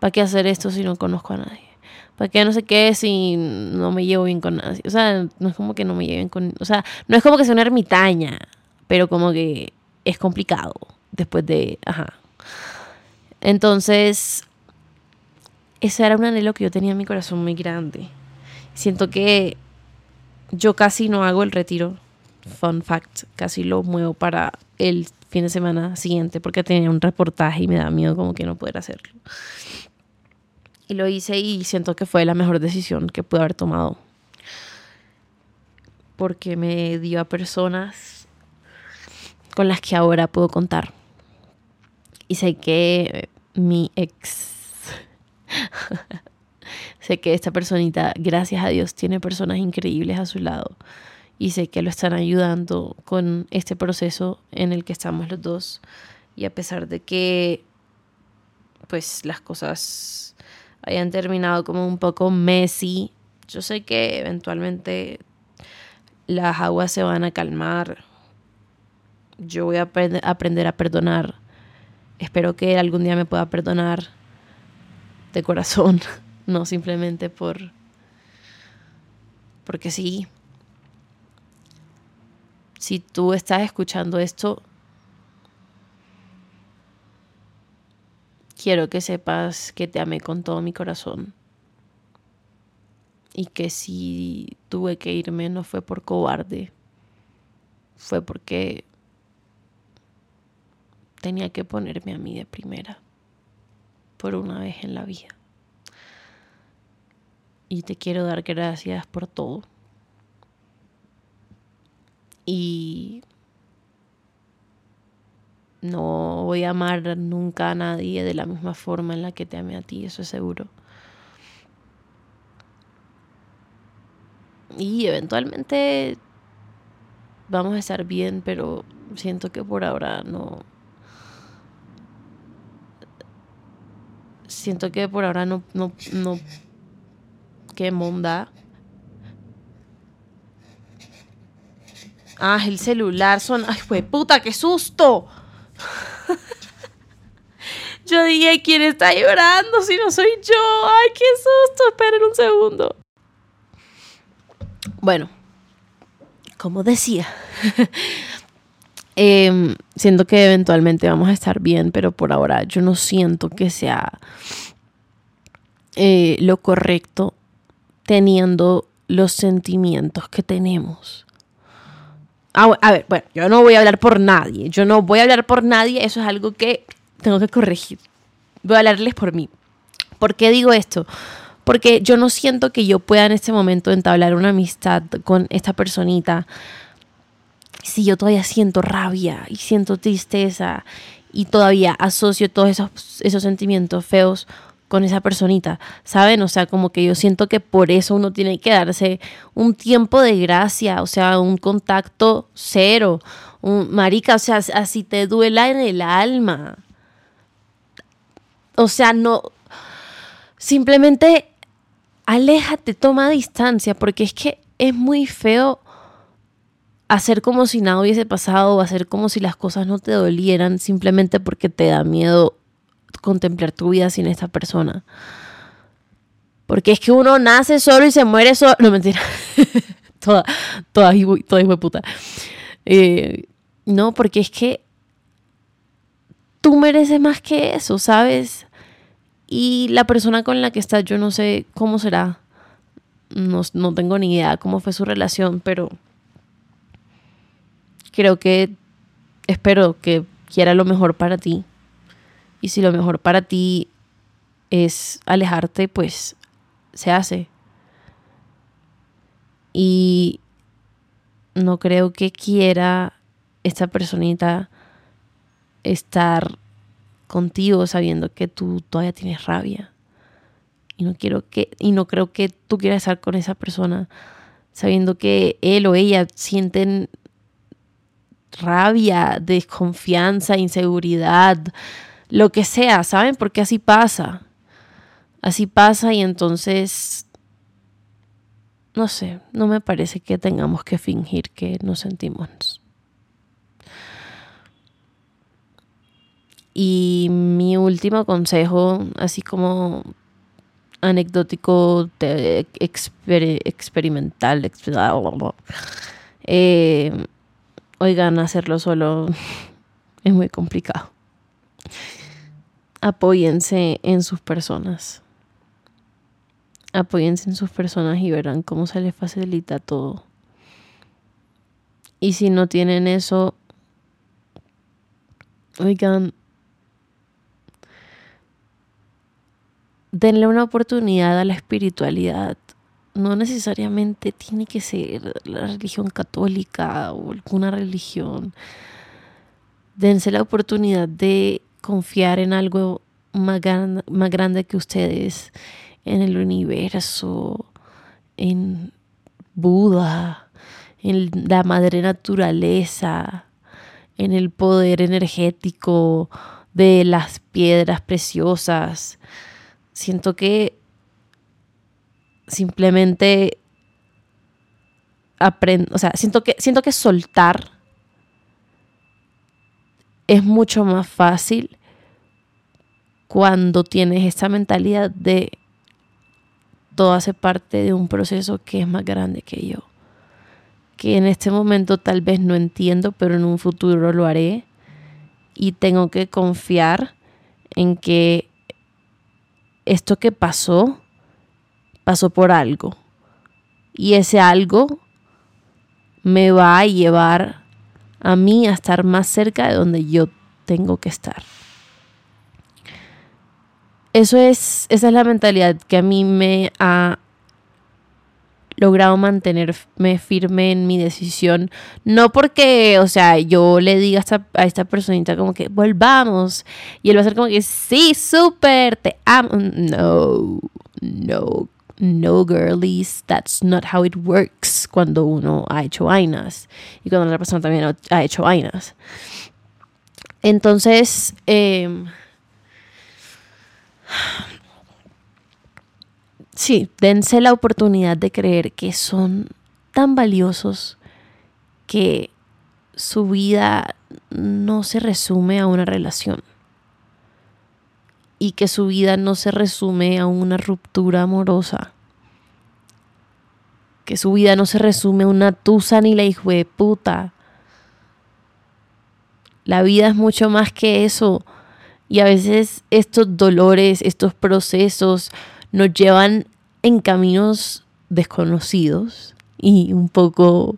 ¿Para qué hacer esto si no conozco a nadie? ¿Para qué no sé qué si no me llevo bien con nadie? O sea, no es como que no me lleven con... O sea, no es como que sea una ermitaña, pero como que es complicado después de... Ajá. Entonces, ese era un anhelo que yo tenía en mi corazón muy grande. Siento que yo casi no hago el retiro. Fun fact, casi lo muevo para el fin de semana siguiente porque tenía un reportaje y me da miedo como que no poder hacerlo. Y lo hice y siento que fue la mejor decisión que pude haber tomado. Porque me dio a personas con las que ahora puedo contar. Y sé que mi ex sé que esta personita, gracias a Dios, tiene personas increíbles a su lado y sé que lo están ayudando con este proceso en el que estamos los dos. Y a pesar de que pues las cosas hayan terminado como un poco messy, yo sé que eventualmente las aguas se van a calmar. Yo voy a aprender a perdonar. Espero que algún día me pueda perdonar de corazón, no simplemente por porque sí. Si tú estás escuchando esto, quiero que sepas que te amé con todo mi corazón. Y que si tuve que irme no fue por cobarde, fue porque tenía que ponerme a mí de primera por una vez en la vida. Y te quiero dar gracias por todo. Y no voy a amar nunca a nadie de la misma forma en la que te amé a ti, eso es seguro. Y eventualmente vamos a estar bien, pero siento que por ahora no, siento que por ahora no, no, no, qué monda. Ah, el celular son, ay, fue puta, qué susto. Yo dije, ¿quién está llorando si no soy yo? Ay, qué susto, esperen un segundo. Bueno, como decía, eh, siento que eventualmente vamos a estar bien, pero por ahora yo no siento que sea eh, lo correcto teniendo los sentimientos que tenemos. Ah, a ver, bueno, yo no voy a hablar por nadie, yo no voy a hablar por nadie, eso es algo que tengo que corregir. Voy a hablarles por mí. ¿Por qué digo esto? Porque yo no siento que yo pueda en este momento entablar una amistad con esta personita si yo todavía siento rabia y siento tristeza y todavía asocio todos esos, esos sentimientos feos con esa personita, ¿saben? O sea, como que yo siento que por eso uno tiene que darse un tiempo de gracia, o sea, un contacto cero, un marica, o sea, así te duela en el alma. O sea, no, simplemente aléjate, toma distancia, porque es que es muy feo hacer como si nada hubiese pasado o hacer como si las cosas no te dolieran simplemente porque te da miedo contemplar tu vida sin esta persona. Porque es que uno nace solo y se muere solo. No, mentira. toda, toda, toda hijo de puta. Eh, no, porque es que tú mereces más que eso, ¿sabes? Y la persona con la que estás, yo no sé cómo será. No, no tengo ni idea cómo fue su relación, pero creo que espero que quiera lo mejor para ti. Y si lo mejor para ti es alejarte, pues se hace. Y no creo que quiera esta personita estar contigo sabiendo que tú todavía tienes rabia. Y no quiero que y no creo que tú quieras estar con esa persona sabiendo que él o ella sienten rabia, desconfianza, inseguridad, lo que sea, ¿saben? Porque así pasa. Así pasa y entonces no sé, no me parece que tengamos que fingir que nos sentimos. Y mi último consejo, así como anecdótico, experimental, eh, oigan, hacerlo solo es muy complicado. Apóyense en sus personas. Apóyense en sus personas y verán cómo se les facilita todo. Y si no tienen eso, oigan, denle una oportunidad a la espiritualidad. No necesariamente tiene que ser la religión católica o alguna religión. Dense la oportunidad de confiar en algo más, más grande que ustedes, en el universo, en Buda, en la madre naturaleza, en el poder energético de las piedras preciosas siento que simplemente aprendo, o sea, siento que, siento que soltar es mucho más fácil cuando tienes esta mentalidad de todo hace parte de un proceso que es más grande que yo. Que en este momento tal vez no entiendo, pero en un futuro lo haré. Y tengo que confiar en que esto que pasó, pasó por algo. Y ese algo me va a llevar a mí a estar más cerca de donde yo tengo que estar. Eso es, esa es la mentalidad que a mí me ha logrado mantenerme firme en mi decisión. No porque, o sea, yo le diga a esta, a esta personita como que volvamos y él va a ser como que sí, súper, te amo. No, no, no, girlies, that's not how it works cuando uno ha hecho vainas y cuando la persona también ha hecho vainas. Entonces, eh, sí, dense la oportunidad de creer que son tan valiosos que su vida no se resume a una relación y que su vida no se resume a una ruptura amorosa. Que su vida no se resume a una tusa ni la hijo de puta. La vida es mucho más que eso. Y a veces estos dolores, estos procesos nos llevan en caminos desconocidos y un poco,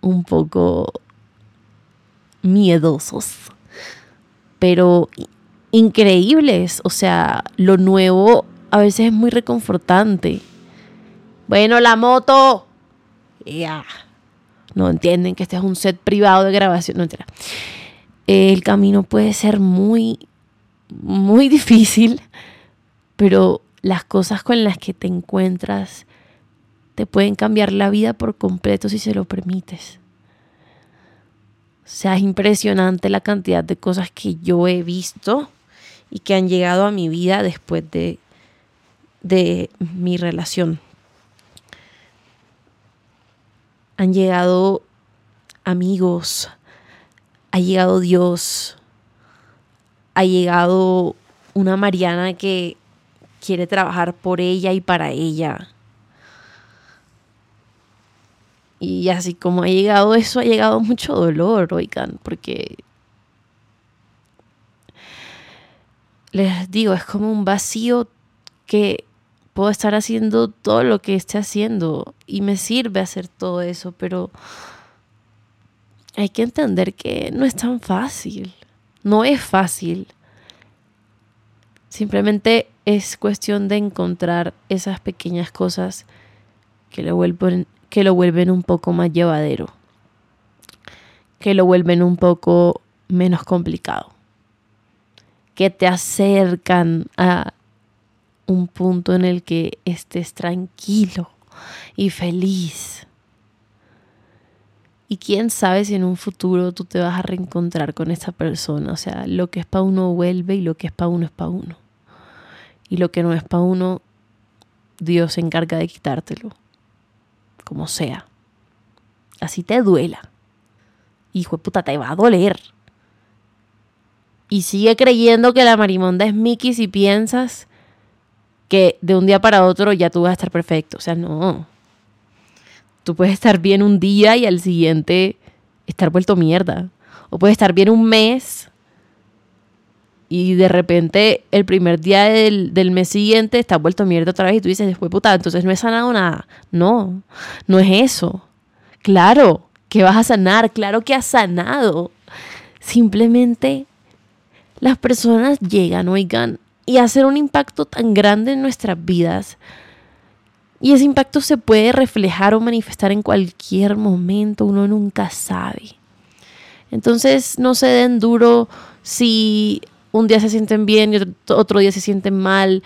un poco miedosos, pero increíbles. O sea, lo nuevo a veces es muy reconfortante. Bueno, la moto. Ya. No entienden que este es un set privado de grabación. No entera. El camino puede ser muy, muy difícil, pero las cosas con las que te encuentras te pueden cambiar la vida por completo si se lo permites. O sea, es impresionante la cantidad de cosas que yo he visto y que han llegado a mi vida después de, de mi relación. Han llegado amigos, ha llegado Dios, ha llegado una Mariana que quiere trabajar por ella y para ella. Y así como ha llegado eso, ha llegado mucho dolor, oigan, porque les digo, es como un vacío que puedo estar haciendo todo lo que esté haciendo y me sirve hacer todo eso, pero hay que entender que no es tan fácil, no es fácil. Simplemente es cuestión de encontrar esas pequeñas cosas que lo vuelven, que lo vuelven un poco más llevadero, que lo vuelven un poco menos complicado, que te acercan a un punto en el que estés tranquilo y feliz. Y quién sabe si en un futuro tú te vas a reencontrar con esa persona. O sea, lo que es para uno vuelve y lo que es para uno es para uno. Y lo que no es para uno, Dios se encarga de quitártelo. como sea. Así te duela. Hijo de puta, te va a doler. Y sigue creyendo que la marimonda es Mickey si piensas que de un día para otro ya tú vas a estar perfecto. O sea, no. Tú puedes estar bien un día y al siguiente estar vuelto mierda. O puedes estar bien un mes y de repente el primer día del, mes siguiente estás vuelto mierda otra vez y tú dices, después puta, entonces no he sanado nada. No, no es eso. Claro que vas a sanar, claro que has sanado. Simplemente las personas llegan, oigan, y hacen un impacto tan grande en nuestras vidas. Y ese impacto se puede reflejar o manifestar en cualquier momento, uno nunca sabe. Entonces no se den duro si un día se sienten bien y otro, día se sienten mal.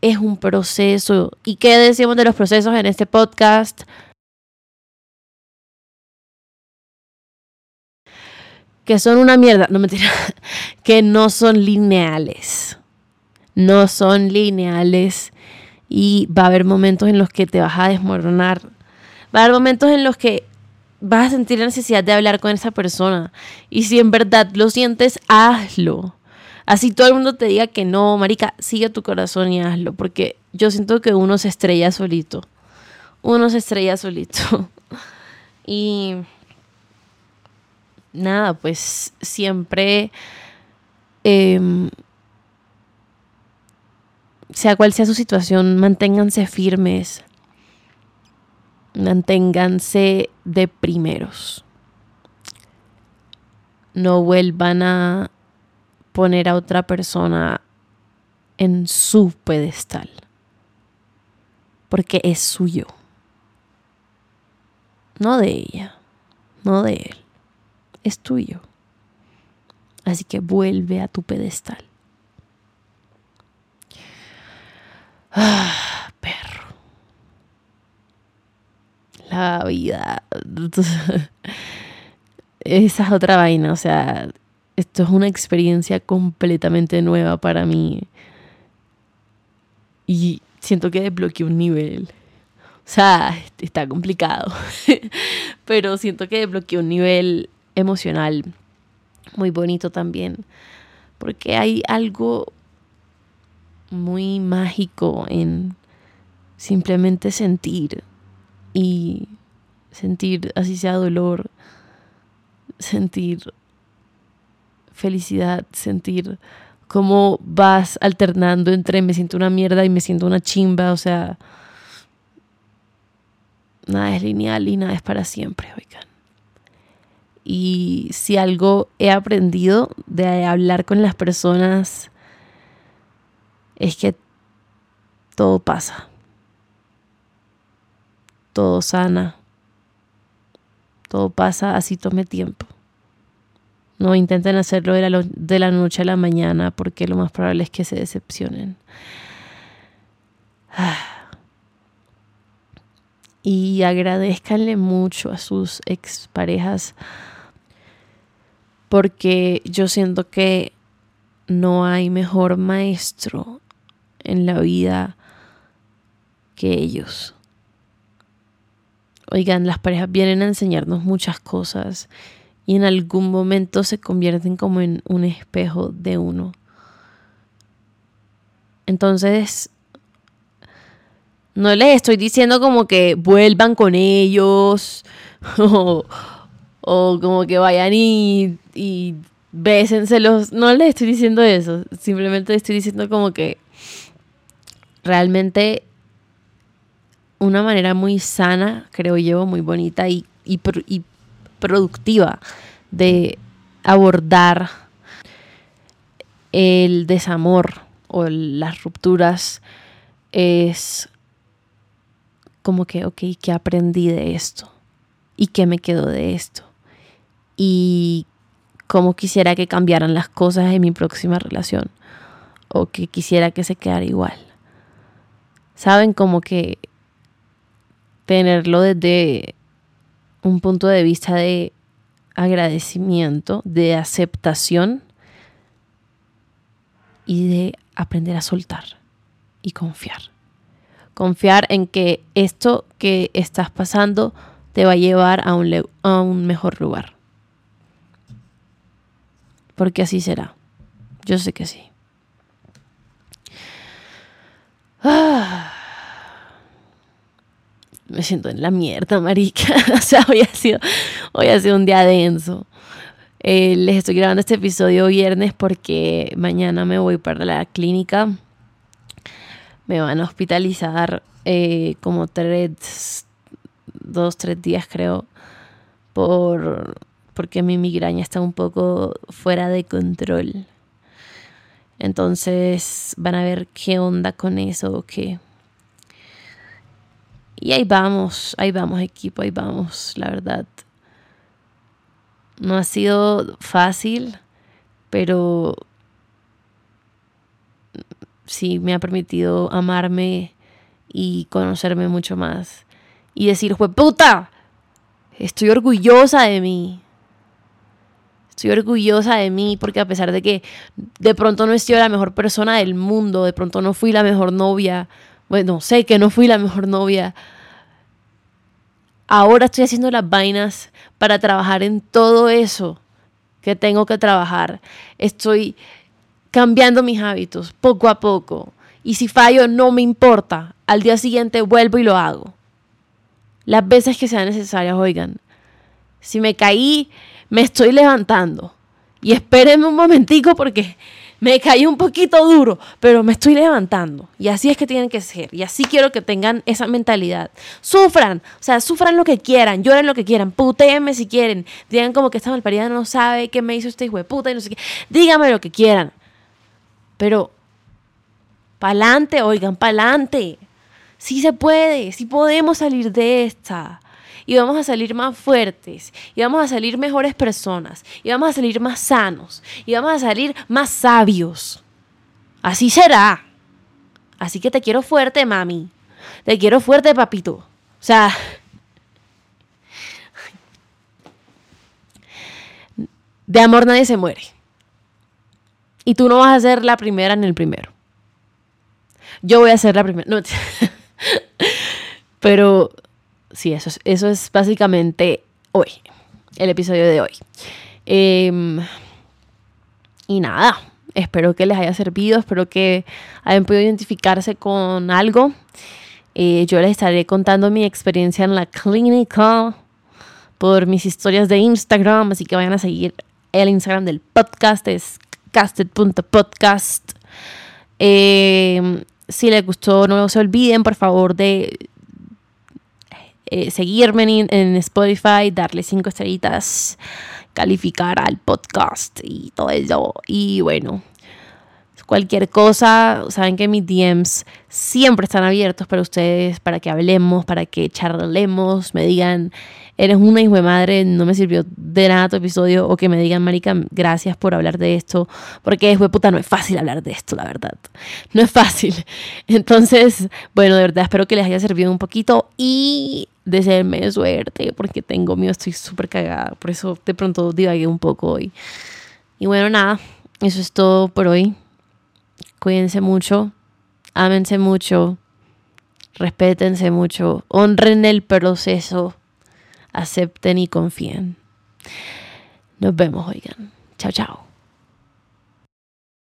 Es un proceso. ¿Y qué decimos de los procesos en este podcast? Que son una mierda, no mentira, que no son lineales. No son lineales y va a haber momentos en los que te vas a desmoronar. Va a haber momentos en los que vas a sentir la necesidad de hablar con esa persona. Y si en verdad lo sientes, hazlo. Así todo el mundo te diga que no, marica, sigue tu corazón y hazlo. Porque yo siento que uno se estrella solito. Uno se estrella solito. y nada, pues siempre... Em, sea cual sea su situación, manténganse firmes, manténganse de primeros. No vuelvan a poner a otra persona en su pedestal, porque es suyo, no de ella, no de él, es tuyo. Así que vuelve a tu pedestal. Ah, perro. La vida. Esa es otra vaina, o sea, esto es una experiencia completamente nueva para mí. Y siento que desbloqueé un nivel. O sea, está complicado. Pero siento que desbloqueé un nivel emocional muy bonito también. Porque hay algo muy mágico en simplemente sentir y sentir así sea dolor, sentir felicidad, sentir cómo vas alternando entre me siento una mierda y me siento una chimba, o sea, nada es lineal y nada es para siempre, oigan. Y si algo he aprendido de hablar con las personas es que todo pasa, todo sana, todo pasa, así tome tiempo. No intenten hacerlo de la, noche a la mañana porque lo más probable es que se decepcionen. Y agradezcanle mucho a sus exparejas porque yo siento que no hay mejor maestro en la vida que ellos. Oigan, las parejas vienen a enseñarnos muchas cosas y en algún momento se convierten como en un espejo de uno. Entonces, no les estoy diciendo como que vuelvan con ellos o, como que vayan y, y bésenselos. No les estoy diciendo eso. Simplemente estoy diciendo como que realmente una manera muy sana, creo yo, muy bonita y, y, productiva de abordar el desamor o las rupturas es como que, ok, ¿qué aprendí de esto? ¿Y qué me quedó de esto? Y cómo quisiera que cambiaran las cosas en mi próxima relación o que quisiera que se quedara igual saben como que tenerlo desde un punto de vista de agradecimiento, de aceptación y de aprender a soltar y confiar. Confiar en que esto que estás pasando te va a llevar a un, a un mejor lugar. Porque así será. Yo sé que sí. Ah. Me siento en la mierda, marica. o sea, hoy ha sido, hoy ha sido un día denso. Eh, les estoy grabando este episodio viernes porque mañana me voy para la clínica. Me van a hospitalizar eh, como tres, dos, tres días creo, por, porque mi migraña está un poco fuera de control. Entonces van a ver qué onda con eso o qué. Y ahí vamos, ahí vamos equipo, ahí vamos, la verdad. No ha sido fácil, pero sí me ha permitido amarme y conocerme mucho más. Y decir, puta, estoy orgullosa de mí. Estoy orgullosa de mí porque a pesar de que de pronto no he sido la mejor persona del mundo, de pronto no fui la mejor novia, bueno, sé que no fui la mejor novia, ahora estoy haciendo las vainas para trabajar en todo eso que tengo que trabajar. Estoy cambiando mis hábitos poco a poco. Y si fallo, no me importa. Al día siguiente vuelvo y lo hago. Las veces que sean necesarias, oigan. Si me caí, me estoy levantando. Y espérenme un momentico porque me caí un poquito duro, pero me estoy levantando. Y así es que tienen que ser. Y así quiero que tengan esa mentalidad. Sufran, o sea, sufran lo que quieran, lloren lo que quieran, putéenme si quieren. Digan como que esta malparida no sabe qué me hizo este hijo de puta y no sé qué. Díganme lo que quieran. Pero, pa'lante, oigan, pa'lante. Sí se puede, sí podemos salir de esta y vamos a salir más fuertes, y vamos a salir mejores personas, y vamos a salir más sanos, y vamos a salir más sabios. Así será. Así que te quiero fuerte, mami. Te quiero fuerte, papito. O sea... De amor nadie se muere. Y tú no vas a ser la primera en el primero. Yo voy a ser la primera. No, pero sí, eso es, eso es básicamente hoy, el episodio de hoy. Em, y nada, espero que les haya servido, espero que hayan podido identificarse con algo. Eh, yo les estaré contando mi experiencia en la clínica por mis historias de Instagram, así que vayan a seguir el Instagram del podcast, es casted.podcast. Eh, si les gustó, no se olviden, por favor, de eh, seguirme en, Spotify, darle cinco estrellitas, calificar al podcast y todo eso. Y bueno, cualquier cosa, saben que mis DMs siempre están abiertos para ustedes, para que hablemos, para que charlemos, me digan, eres una hijo de madre, no me sirvió de nada tu episodio, o que me digan, marica, gracias por hablar de esto, porque es puta, no es fácil hablar de esto, la verdad. No es fácil. Entonces, bueno, de verdad, espero que les haya servido un poquito y desearme suerte, porque tengo miedo, estoy súper cagada, por eso de pronto divagué un poco hoy. Y bueno, nada, eso es todo por hoy. Cuídense mucho, ámense mucho, respétense mucho, honren el proceso, acepten y confíen. Nos vemos, oigan. Chao, chao.